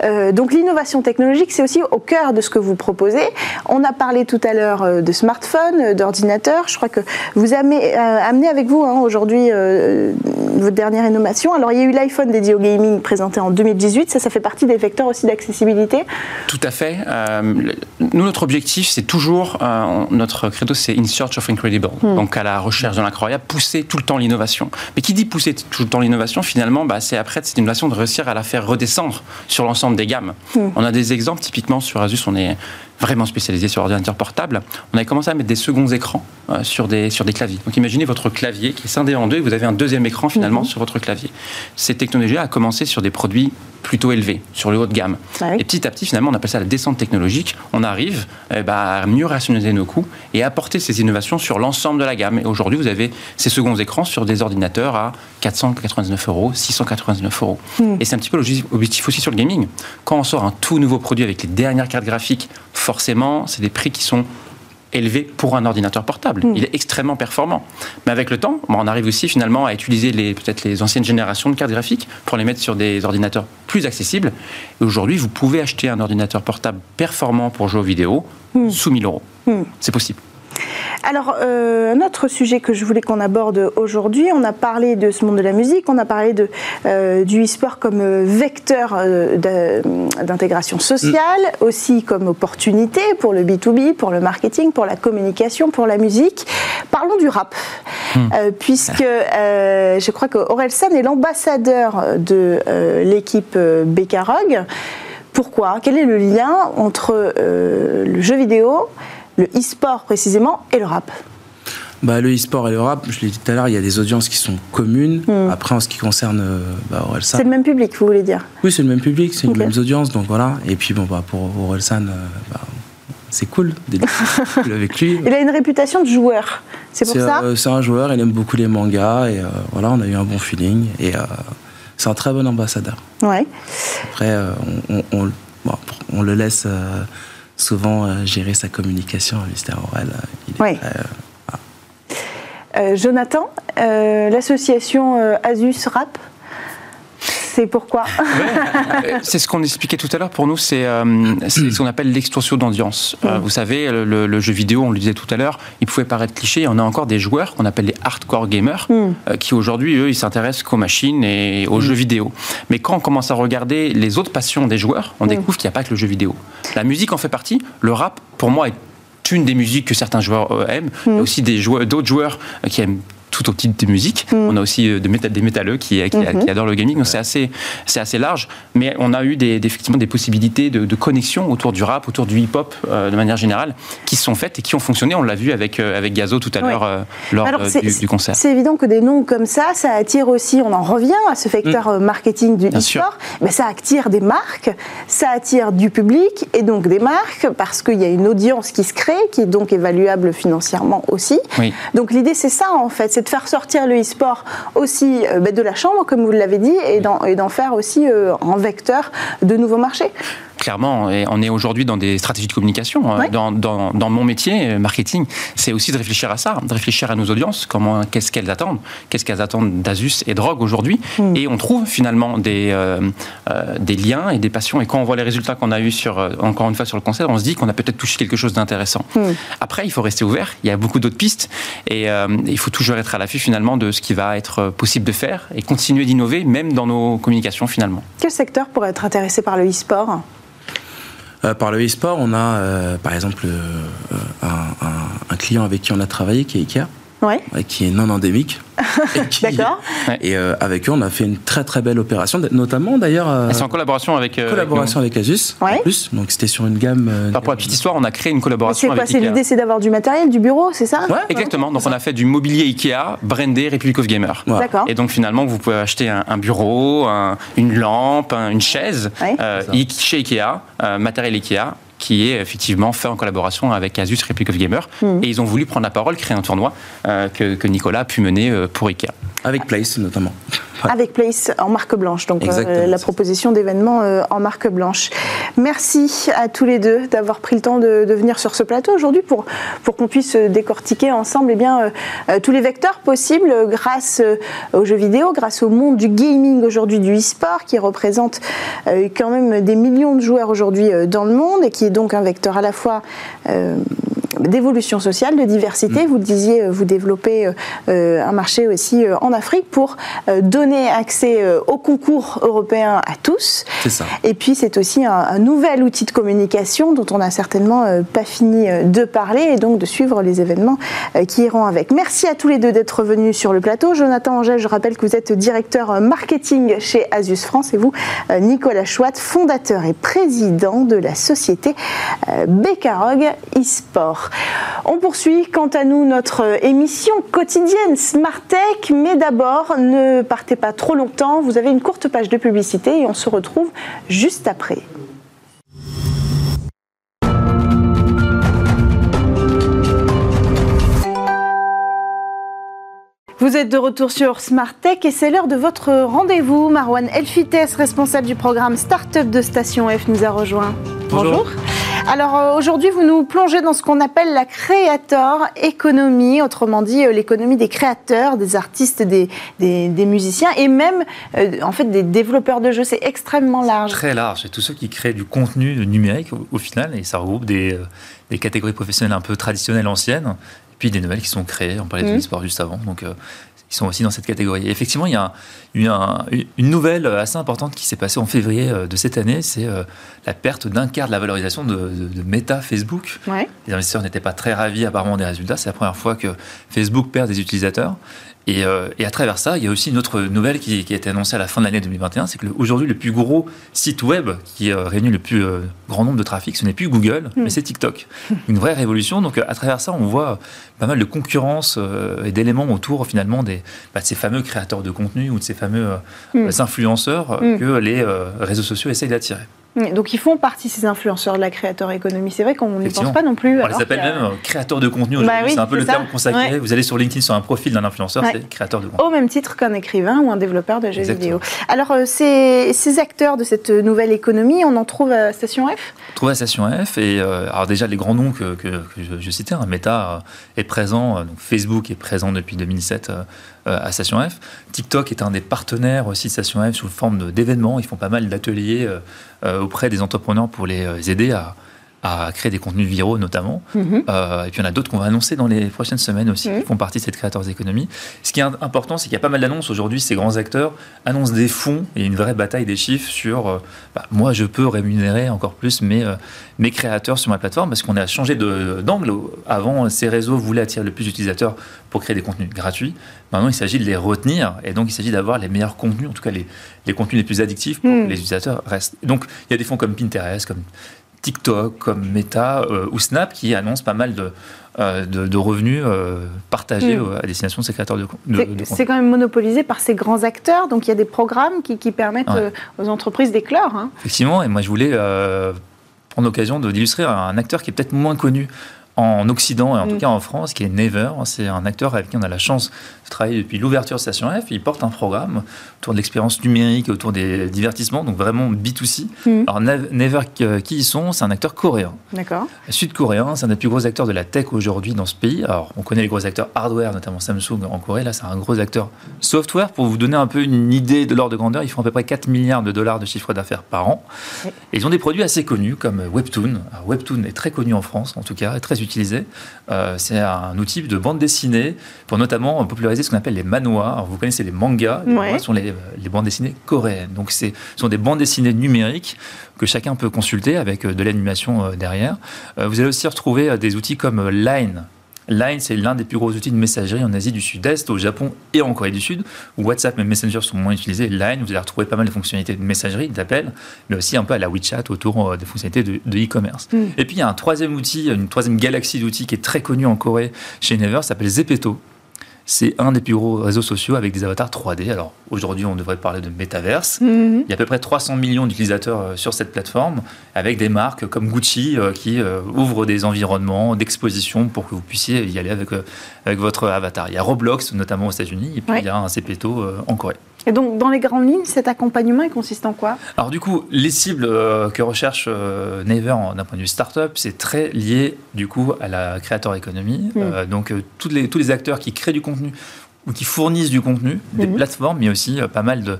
Euh, donc l'innovation technologique, c'est aussi au cœur de ce que vous proposez. On a parlé tout à l'heure de smartphones, d'ordinateurs. Je crois que vous avez amené avec vous hein, aujourd'hui votre dernière innovation. Alors il y a eu l'iPhone dédié au gaming présenté en 2018. Ça, ça fait partie des vecteurs aussi d'accessibilité. Tout à fait. nous, notre objectif, c'est toujours notre credo, c'est in search of incredible. Hmm. Donc à la recherche de l'incroyable, pousser tout le temps l'innovation. Mais qui dit pousser tout le temps l'innovation, finalement, bah, c'est après cette innovation de réussir à la faire redescendre sur l'ensemble des gammes. Hmm. On a des exemples, typiquement sur Asus, on est vraiment spécialisé sur ordinateur portable, on a commencé à mettre des seconds écrans euh, sur, des, sur des claviers. Donc imaginez votre clavier qui est scindé en deux et vous avez un deuxième écran finalement mhm. sur votre clavier. Cette technologie a commencé sur des produits plutôt élevés, sur le haut de gamme. Ah et petit à petit, finalement, on appelle ça la descente technologique. On arrive eh ben, à mieux rationaliser nos coûts et apporter ces innovations sur l'ensemble de la gamme. Et aujourd'hui, vous avez ces seconds écrans sur des ordinateurs à 499 euros, 699 euros. Hmm. Et c'est un petit peu l'objectif aussi sur le gaming. Quand on sort un tout nouveau produit avec les dernières cartes graphiques forcément, c'est des prix qui sont élevés pour un ordinateur portable. Hmm. Il est extrêmement performant. Mais avec le temps, on arrive aussi finalement à utiliser les, peut-être les anciennes générations de cartes graphiques pour les mettre sur des ordinateurs plus accessibles. Et aujourd'hui, vous pouvez acheter un ordinateur portable performant pour jouer aux vidéos hmm. sous 1000 euros. Hmm. C'est possible. Alors, euh, un autre sujet que je voulais qu'on aborde aujourd'hui, on a parlé de ce monde de la musique, on a parlé de, euh, du e-sport comme euh, vecteur d'intégration sociale, mm. aussi comme opportunité pour le B2B, pour le marketing, pour la communication, pour la musique. Parlons du rap, mm. puisque je crois que San est l'ambassadeur de l'équipe Becarog. Pourquoi? Quel est le lien entre le jeu vidéo le e-sport précisément et le rap bah, le e-sport et le rap, je l'ai dit tout à l'heure, il y a des audiences qui sont communes. Hmm. Après, en ce qui concerne euh, bah, Orelsan. C'est le même public, vous voulez dire? Oui, c'est le même public, c'est les mêmes audiences, donc voilà. Et puis, bon, bah, pour Orelsan, euh, bah, c'est cool d'être avec lui. Il a une réputation de joueur, c'est pour ça? euh, C'est un joueur, il aime beaucoup les mangas, et voilà, on a eu un bon feeling. Et c'est un très bon ambassadeur. Ouais. Après, on, on le laisse souvent euh, gérer sa communication, Mystère Aurel. oui. Euh, Jonathan, l'association Asus Rap, c'est pourquoi C'est ce qu'on expliquait tout à l'heure. Pour nous, c'est euh, ce qu'on appelle l'extorsion d'audience. Euh, vous savez, le, jeu vidéo, on le disait tout à l'heure, il pouvait paraître cliché. On a encore des joueurs qu'on appelle les hardcore gamers, mm. euh, qui aujourd'hui, eux, ils s'intéressent qu'aux machines et aux mm. jeux vidéo. Mais quand on commence à regarder les autres passions des joueurs, on mm. découvre qu'il n'y a pas que le jeu vidéo. La musique en fait partie. Le rap, pour moi, est une des musiques que certains joueurs aiment. Il y a aussi d'autres joueurs qui aiment tout au titre de musique. Mm. On a aussi euh, des, des métalleux qui, mm-hmm. qui, adorent le gaming, donc c'est assez, assez large. Mais on a eu des, effectivement des possibilités de, connexion autour du rap, autour du hip-hop euh, de manière générale, qui se sont faites et qui ont fonctionné. On l'a vu avec, euh, avec Gazo tout à l'heure lors du, concert. C'est évident que des noms comme ça, ça attire aussi, on en revient à ce facteur mm. marketing du e-sport, mais ça attire des marques, ça attire du public et donc des marques parce qu'il y a une audience qui se crée, qui est donc évaluable financièrement aussi. Donc l'idée c'est ça en fait, c'est de faire sortir le e-sport aussi euh, ben, de la chambre, comme vous l'avez dit, et d'en faire aussi euh, un vecteur de nouveaux marchés clairement, et on est aujourd'hui dans des stratégies de communication. Hein. Dans, dans, mon métier, euh, marketing, c'est aussi de réfléchir à ça, de réfléchir à nos audiences, comment, qu'est-ce qu'elles attendent, qu'est-ce qu'elles attendent d'Asus et Drogue aujourd'hui. Hmm. Et on trouve finalement des, euh, euh, des liens et des passions. Et quand on voit les résultats qu'on a eu sur, encore une fois, sur le concert, on se dit qu'on a peut-être touché quelque chose d'intéressant. Hmm. Après, il faut rester ouvert. Il y a beaucoup d'autres pistes. Et il faut toujours être à l'affût finalement de ce qui va être possible de faire et continuer d'innover, même dans nos communications finalement. Quel secteur pourrait être intéressé par le e-sport? Euh, par le e-sport, on a euh, par exemple euh, un, client avec qui on a travaillé qui est Ikea. Qui est non endémique. D'accord. Et avec eux, on a fait une très très belle opération, notamment d'ailleurs. c'est en collaboration avec. collaboration avec, Asus. En plus, donc c'était sur une gamme. pour la petite histoire, on a créé une collaboration avec. C'est l'idée, c'est d'avoir du matériel, du bureau, c'est ça Exactement. Donc on a fait du mobilier Ikea brandé Republic of Gamer. D'accord. Et donc finalement, vous pouvez acheter un, bureau, une lampe, une chaise chez Ikea euh, matériel Ikea qui est effectivement fait en collaboration avec Asus Republic of Gamer. Et ils ont voulu prendre la parole, créer un tournoi que, que, Nicolas a pu mener pour IKEA. Avec Place notamment. Avec Place en marque blanche, donc euh, la proposition d'événements euh, en marque blanche. Merci à tous les deux d'avoir pris le temps de, venir sur ce plateau aujourd'hui pour, pour qu'on puisse décortiquer ensemble eh bien, euh, tous les vecteurs possibles grâce aux jeux vidéo, grâce au monde du gaming aujourd'hui, du e-sport, qui représente quand même des millions de joueurs aujourd'hui dans le monde et qui est donc un vecteur à la fois d'évolution sociale, de diversité. Mm. Vous le disiez, vous développez un marché aussi en Afrique pour donner accès euh, au concours européen à tous. C'est ça. Et puis c'est aussi un, nouvel outil de communication dont on n'a certainement euh, pas fini euh, de parler et donc de suivre les événements qui iront avec. Merci à tous les deux d'être venus sur le plateau. Jonathan Angèle, je rappelle que vous êtes directeur marketing chez Asus France et vous, Nicolas Chouat, fondateur et président de la société Becarog eSport. On poursuit quant à nous notre émission quotidienne Smart Tech, mais d'abord ne partez pas trop longtemps, vous avez une courte page de publicité et on se retrouve juste après. Vous êtes de retour sur Smart Tech et c'est l'heure de votre rendez-vous. Marwan Elfites, responsable du programme Startup de Station F, nous a rejoint. Bonjour. Alors euh, aujourd'hui, vous nous plongez dans ce qu'on appelle la créateur économie, autrement dit euh, l'économie des créateurs, des artistes, des, des, musiciens et même euh, en fait des développeurs de jeux. C'est extrêmement large. Très large. C'est tous ceux qui créent du contenu numérique au, final et ça regroupe des, des, catégories professionnelles un peu traditionnelles anciennes. Puis des nouvelles qui sont créées. On parlait de mmh. l'e-sport juste avant. Donc ils sont aussi dans cette catégorie. effectivement, il y a une nouvelle assez importante qui s'est passée en février euh, de cette année, c'est euh, la perte d'un quart de la valorisation de, de, Meta Facebook. Les investisseurs n'étaient pas très ravis apparemment des résultats. C'est la première fois que Facebook perd des utilisateurs. Euh, et, à travers ça, il y a aussi une autre nouvelle qui, a été annoncée à la fin de l'année 2021, c'est que aujourd'hui le plus gros site web qui euh, réunit le plus euh, grand nombre de trafic, ce n'est plus Google, hmm. mais c'est TikTok. Une vraie révolution. Donc à travers ça, on voit pas mal de concurrence et d'éléments autour finalement des, bah, de ces fameux créateurs de contenu ou de ces fameux hmm. influenceurs hmm. que les réseaux sociaux essayent d'attirer. Donc ils font partie ces influenceurs de la créateur économie. C'est vrai qu'on n'y pense pas non plus. On les appelle même euh, créateurs de contenu bah aujourd'hui. c'est un peu le terme consacré. Vous allez sur LinkedIn sur un profil d'un influenceur, c'est créateur de contenu. Au même titre qu'un écrivain ou un développeur de jeux vidéo. Alors euh, ces, ces, acteurs de cette nouvelle économie, on en trouve à Station F? On trouve à Station F. Et euh, alors déjà les grands noms que, que, je, citais, hein, Meta est présent, donc Facebook est présent depuis 2007 à Station F. TikTok est un des partenaires aussi de Station F sous forme d'événements. Ils font pas mal d'ateliers euh, auprès des entrepreneurs pour les euh, aider à, à créer des contenus viraux notamment. Mhm. Euh, et puis il y en a d'autres qu'on va annoncer dans les prochaines semaines aussi, qui font partie de cette créateurs d'économie. Ce qui est important, c'est qu'il y a pas mal d'annonces aujourd'hui. Ces grands acteurs annoncent des fonds et une vraie bataille des chiffres sur bah, moi, je peux rémunérer encore plus mes, mes créateurs sur ma plateforme parce qu'on a changé d'angle. Avant, ces réseaux voulaient attirer le plus d'utilisateurs pour créer des contenus gratuits. Maintenant, il s'agit de les retenir et donc il s'agit d'avoir les meilleurs contenus, en tout cas les, les contenus les plus addictifs pour hmm. que les utilisateurs restent. Donc il y a des fonds comme Pinterest, comme TikTok, comme Meta euh, ou Snap qui annoncent pas mal de, euh, de, revenus euh, partagés hmm. à destination de ces créateurs de, de, C'est quand même monopolisé par ces grands acteurs, donc il y a des programmes qui, qui permettent aux entreprises d'éclore. Hein. Effectivement, et moi je voulais prendre l'occasion d'illustrer un acteur qui est peut-être moins connu en Occident et en tout mm. cas en France, qui est Never. C'est un acteur avec qui on a la chance de travailler depuis l'ouverture de Station F. Il porte un programme autour de l'expérience numérique, autour des divertissements, donc vraiment B2C. Mm. Alors Never, qui ils sont C'est un acteur coréen. D'accord. Sud-coréen, c'est un des plus gros acteurs de la tech aujourd'hui dans ce pays. Alors on connaît les gros acteurs hardware, notamment Samsung en Corée. Là, c'est un gros acteur software. Pour vous donner un peu une idée de l'ordre de grandeur, ils font à peu près 4 milliards de dollars de chiffre d'affaires par an. Et ils ont des produits assez connus comme Webtoon. Webtoon est très connu en France, en tout cas, et très utilisé utilisé. Euh, c'est un outil de bande dessinée pour notamment populariser ce qu'on appelle les manhwa. vous connaissez les mangas, ce sont les, bandes dessinées coréennes. Donc ce sont des bandes dessinées numériques que chacun peut consulter avec euh, de l'animation euh, derrière. vous allez aussi retrouver des outils comme Line Line, c'est l'un des plus gros outils de messagerie en Asie du Sud-Est, au Japon et en Corée du Sud, où WhatsApp et Messenger sont moins utilisés. Line, vous allez retrouver pas mal de fonctionnalités de messagerie, d'appel, mais aussi un peu à la WeChat autour euh, des fonctionnalités de e-commerce. Mm. Et puis il y a un troisième outil, une troisième galaxie d'outils qui est très connue en Corée chez Never, s'appelle Zepeto. C'est un des plus gros réseaux sociaux avec des avatars 3D. Alors aujourd'hui, on devrait parler de métaverse. Il y a à peu près 300 millions d'utilisateurs euh, sur cette plateforme, avec des marques comme Gucci euh, qui euh, ouvrent des environnements d'exposition pour que vous puissiez y aller avec, avec votre avatar. Il y a Roblox, notamment aux États-Unis, et puis il y a un CPTO en Corée. Et donc, dans les grandes lignes, cet accompagnement, il consiste en quoi? Alors, du coup, les cibles que recherche Naver d'un point de vue startup, c'est très lié, du coup, à la créateur économie. Mm. donc, tous les, tous les acteurs qui créent du contenu ou qui fournissent du contenu, des mm. plateformes, mais aussi pas mal de,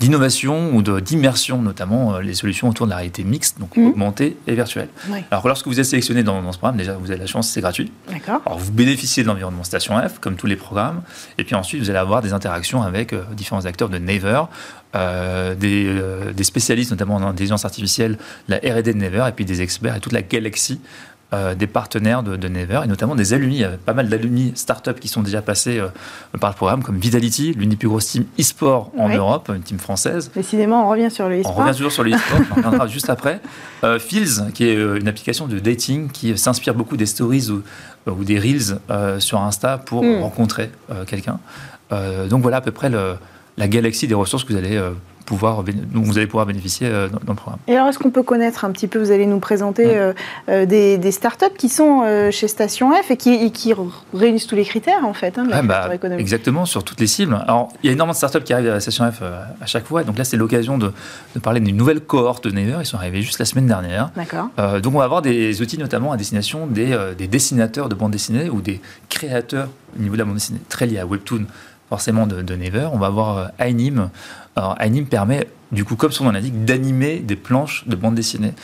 d'innovation ou d'immersion, notamment euh, les solutions autour de la réalité mixte, donc mhm. augmentée et virtuelle. Alors lorsque vous êtes sélectionné dans, ce programme, déjà vous avez la chance, c'est gratuit. Alors vous bénéficiez de l'environnement Station F, comme tous les programmes, et puis ensuite vous allez avoir des interactions avec euh, différents acteurs de Naver, euh, des, spécialistes notamment en intelligence artificielle, la R&D de Naver, et puis des experts et toute la galaxie euh, des partenaires de, de, Never et notamment des alumni. Il y a pas mal d'alumni startups qui sont déjà passés euh, par le programme, comme Vitality, l'une des plus grosses teams e-sport en Europe, une team française. Décidément, on revient sur le e-sport. On revient toujours sur le e-sport, on reviendra juste après. Euh, Fields, qui est une application de dating qui s'inspire beaucoup des stories ou, ou des reels sur Insta pour hmm. rencontrer quelqu'un. donc voilà à peu près le, la galaxie des ressources que vous allez pouvoir, dont vous allez pouvoir bénéficier euh, dans, le programme. Et alors, est-ce qu'on peut connaître un petit peu, vous allez nous présenter euh, euh, des, des, startups qui sont chez Station F et qui, qui, réunissent tous les critères, en fait, hein, de la bah, Exactement, sur toutes les cibles. Alors, il y a énormément de startups qui arrivent à Station F à chaque fois. Donc là, c'est l'occasion de, de, parler d'une nouvelle cohorte de Naver. Ils sont arrivés juste la semaine dernière. D'accord. donc, on va avoir des outils, notamment à destination des, des dessinateurs de bande dessinée ou des créateurs au niveau de la bande dessinée, très liés à Webtoon forcément de, de Never. On va avoir Anim. Alors, Anim permet, du coup, comme son nom l'indique, d'animer des planches de bande dessinée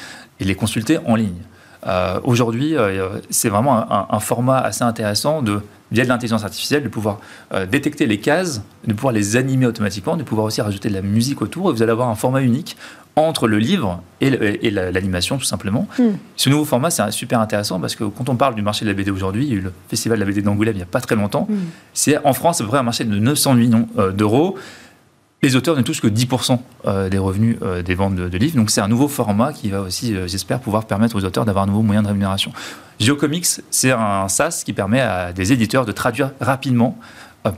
et les consulter en ligne. Euh, aujourd'hui, euh, c'est vraiment un, format assez intéressant de, via de l'intelligence artificielle, de pouvoir euh, détecter les cases, de pouvoir les animer automatiquement, de pouvoir aussi rajouter de la musique autour. Et vous allez avoir un format unique entre le livre et l'animation, tout simplement. Hmm. Ce nouveau format, c'est super intéressant parce que quand on parle du marché de la BD aujourd'hui, il y a eu le festival de la BD d'Angoulême il n'y a pas très longtemps. Hmm. C'est en France, à peu près un marché de 900 millions d'euros les auteurs ne touchent que 10% euh, des revenus euh, des ventes de, livres. Donc c'est un nouveau format qui va aussi, euh, j'espère, pouvoir permettre aux auteurs d'avoir un nouveau moyen de rémunération. Geocomics, c'est un SaaS qui permet à des éditeurs de traduire rapidement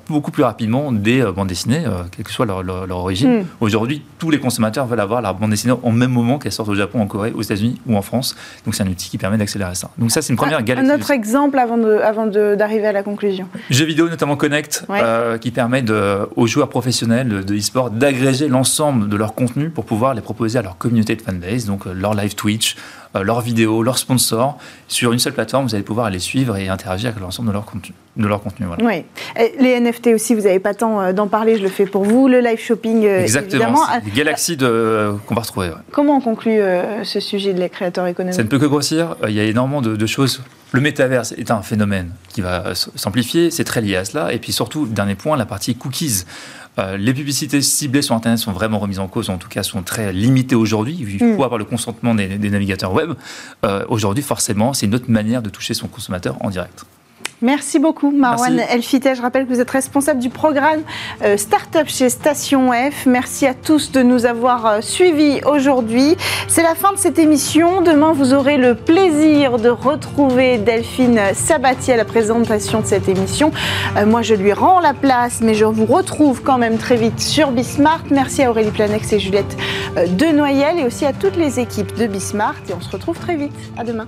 beaucoup plus rapidement des euh, bandes dessinées, euh, quelle que soit leur, origine. Hmm. Aujourd'hui, tous les consommateurs veulent avoir leur bande dessinée au même moment qu'elle sortent au Japon, en Corée, aux États-Unis ou en France. Donc c'est un outil qui permet d'accélérer ça. Donc ça, c'est une première galaxie. Un autre exemple avant d'arriver avant d'arriver à la conclusion. Jeux vidéo, notamment Connect, euh, qui permet de, aux joueurs professionnels de e-sport d'agréger l'ensemble de leur contenu pour pouvoir les proposer à leur communauté de fanbase, donc leur live Twitch, leurs vidéos, leurs sponsors. Sur une seule plateforme, vous allez pouvoir les suivre et interagir avec l'ensemble de leur contenu. De leur contenu Oui. les NFT aussi, vous n'avez pas tant euh, d'en parler, je le fais pour vous. Le live shopping, euh, Exactement, des galaxies de, qu'on va retrouver. Comment on conclut euh, ce sujet de les créateurs économiques Ça ne peut que grossir. Il y a énormément de, choses. Le métaverse est un phénomène qui va s'amplifier, c'est très lié à cela. Et puis surtout, dernier point, la partie cookies. les publicités ciblées sur Internet sont vraiment remises en cause, en tout cas sont très limitées aujourd'hui. Il faut avoir le consentement des, navigateurs web. aujourd'hui, forcément, c'est une autre manière de toucher son consommateur en direct. Merci beaucoup, Marwan Elfité. Je rappelle que vous êtes responsable du programme euh, Startup chez Station F. Merci à tous de nous avoir euh, suivis aujourd'hui. C'est la fin de cette émission. Demain, vous aurez le plaisir de retrouver Delphine Sabatier à la présentation de cette émission. Euh, moi, je lui rends la place, mais je vous retrouve quand même très vite sur Bismart. Merci à Aurélie Planex et Juliette Denoyel et aussi à toutes les équipes de Bismart. Et on se retrouve très vite. À demain.